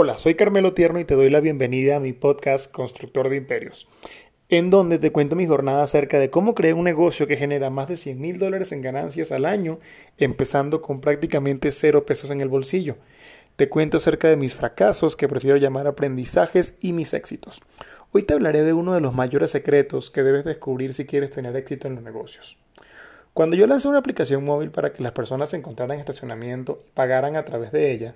Hola, soy Carmelo Tierno y te doy la bienvenida a mi podcast Constructor de Imperios, en donde te cuento mi jornada acerca de cómo creé un negocio que genera más de 100 mil dólares en ganancias al año, empezando con prácticamente cero pesos en el bolsillo. Te cuento acerca de mis fracasos, que prefiero llamar aprendizajes, y mis éxitos. Hoy te hablaré de uno de los mayores secretos que debes descubrir si quieres tener éxito en los negocios. Cuando yo lancé una aplicación móvil para que las personas encontraran estacionamiento y pagaran a través de ella,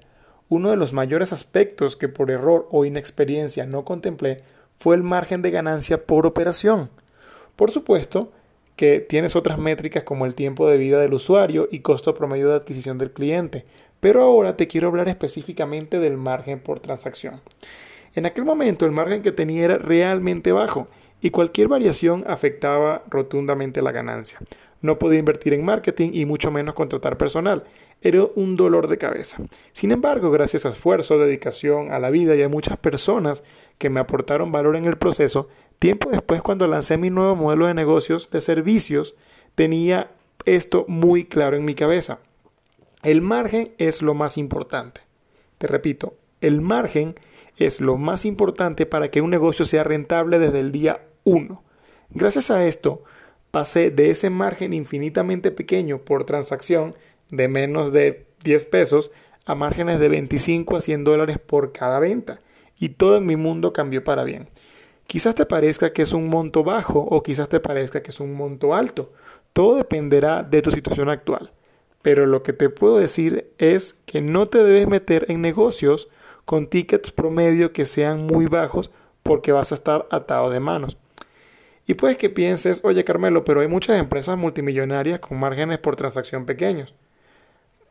uno de los mayores aspectos que por error o inexperiencia no contemplé fue el margen de ganancia por operación. Por supuesto que tienes otras métricas como el tiempo de vida del usuario y costo promedio de adquisición del cliente, pero ahora te quiero hablar específicamente del margen por transacción. En aquel momento el margen que tenía era realmente bajo y cualquier variación afectaba rotundamente la ganancia. No podía invertir en marketing y mucho menos contratar personal. Era un dolor de cabeza. Sin embargo, gracias a esfuerzo, dedicación a la vida y a muchas personas que me aportaron valor en el proceso, tiempo después cuando lancé mi nuevo modelo de negocios de servicios, tenía esto muy claro en mi cabeza. El margen es lo más importante. Te repito, el margen es lo más importante para que un negocio sea rentable desde el día 1. Gracias a esto, pasé de ese margen infinitamente pequeño por transacción de menos de 10 pesos a márgenes de 25 a 100 dólares por cada venta. Y todo en mi mundo cambió para bien. Quizás te parezca que es un monto bajo o quizás te parezca que es un monto alto. Todo dependerá de tu situación actual. Pero lo que te puedo decir es que no te debes meter en negocios con tickets promedio que sean muy bajos porque vas a estar atado de manos. Y puedes que pienses, oye Carmelo, pero hay muchas empresas multimillonarias con márgenes por transacción pequeños,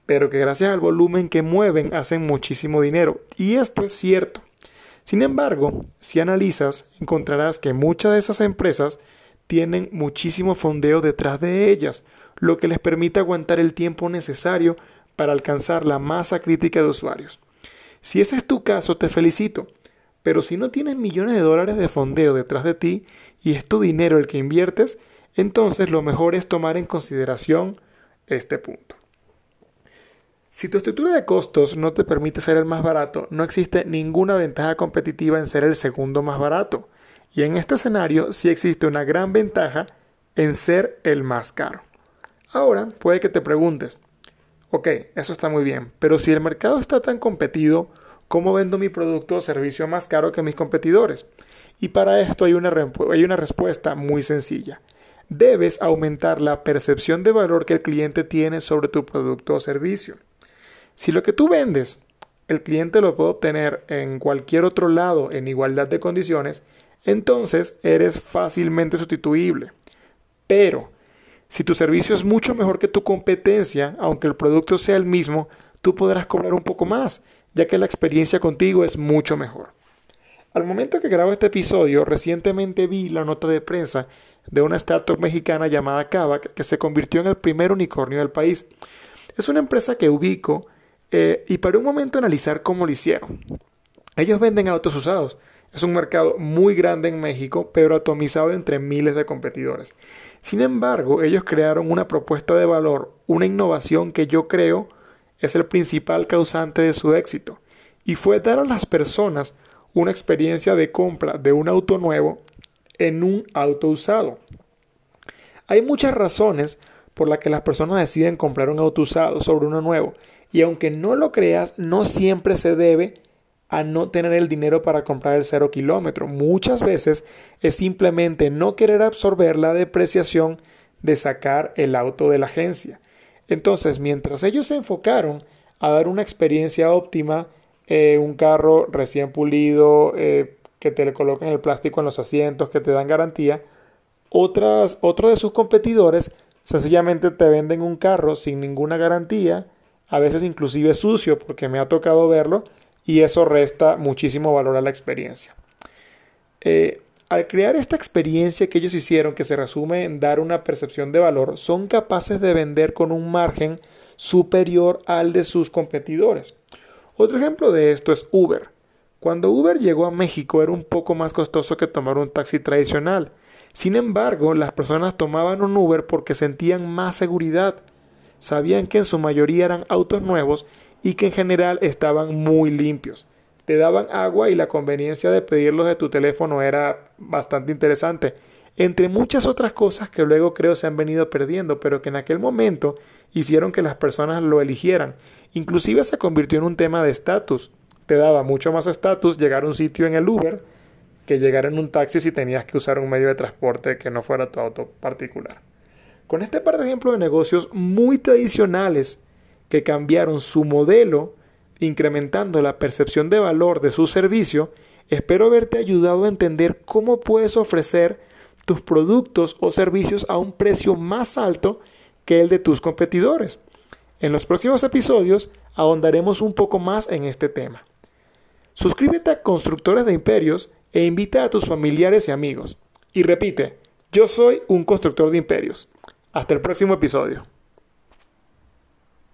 pero que gracias al volumen que mueven hacen muchísimo dinero. Y esto es cierto. Sin embargo, si analizas, encontrarás que muchas de esas empresas tienen muchísimo fondeo detrás de ellas, lo que les permite aguantar el tiempo necesario para alcanzar la masa crítica de usuarios. Si ese es tu caso, te felicito. Pero si no tienes millones de dólares de fondeo detrás de ti y es tu dinero el que inviertes, entonces lo mejor es tomar en consideración este punto. Si tu estructura de costos no te permite ser el más barato, no existe ninguna ventaja competitiva en ser el segundo más barato. Y en este escenario sí existe una gran ventaja en ser el más caro. Ahora puede que te preguntes, ok, eso está muy bien, pero si el mercado está tan competido, ¿Cómo vendo mi producto o servicio más caro que mis competidores? Y para esto hay una, hay una respuesta muy sencilla. Debes aumentar la percepción de valor que el cliente tiene sobre tu producto o servicio. Si lo que tú vendes, el cliente lo puede obtener en cualquier otro lado en igualdad de condiciones, entonces eres fácilmente sustituible. Pero, si tu servicio es mucho mejor que tu competencia, aunque el producto sea el mismo, tú podrás cobrar un poco más ya que la experiencia contigo es mucho mejor. Al momento que grabo este episodio, recientemente vi la nota de prensa de una startup mexicana llamada Kavak que se convirtió en el primer unicornio del país. Es una empresa que ubico eh, y para un momento analizar cómo lo hicieron. Ellos venden autos usados. Es un mercado muy grande en México, pero atomizado entre miles de competidores. Sin embargo, ellos crearon una propuesta de valor, una innovación que yo creo es el principal causante de su éxito, y fue dar a las personas una experiencia de compra de un auto nuevo en un auto usado. Hay muchas razones por las que las personas deciden comprar un auto usado sobre uno nuevo, y aunque no lo creas, no siempre se debe a no tener el dinero para comprar el cero kilómetro. Muchas veces es simplemente no querer absorber la depreciación de sacar el auto de la agencia. Entonces, mientras ellos se enfocaron a dar una experiencia óptima, eh, un carro recién pulido, eh, que te le colocan el plástico en los asientos, que te dan garantía, otras, otros de sus competidores sencillamente te venden un carro sin ninguna garantía, a veces inclusive sucio, porque me ha tocado verlo, y eso resta muchísimo valor a la experiencia. Eh, al crear esta experiencia que ellos hicieron, que se resume en dar una percepción de valor, son capaces de vender con un margen superior al de sus competidores. Otro ejemplo de esto es Uber. Cuando Uber llegó a México era un poco más costoso que tomar un taxi tradicional. Sin embargo, las personas tomaban un Uber porque sentían más seguridad. Sabían que en su mayoría eran autos nuevos y que en general estaban muy limpios. Te daban agua y la conveniencia de pedirlos de tu teléfono era bastante interesante. Entre muchas otras cosas que luego creo se han venido perdiendo, pero que en aquel momento hicieron que las personas lo eligieran. Inclusive se convirtió en un tema de estatus. Te daba mucho más estatus llegar a un sitio en el Uber que llegar en un taxi si tenías que usar un medio de transporte que no fuera tu auto particular. Con este par de ejemplos de negocios muy tradicionales que cambiaron su modelo, incrementando la percepción de valor de su servicio, espero haberte ayudado a entender cómo puedes ofrecer tus productos o servicios a un precio más alto que el de tus competidores. En los próximos episodios ahondaremos un poco más en este tema. Suscríbete a Constructores de Imperios e invita a tus familiares y amigos. Y repite, yo soy un constructor de imperios. Hasta el próximo episodio.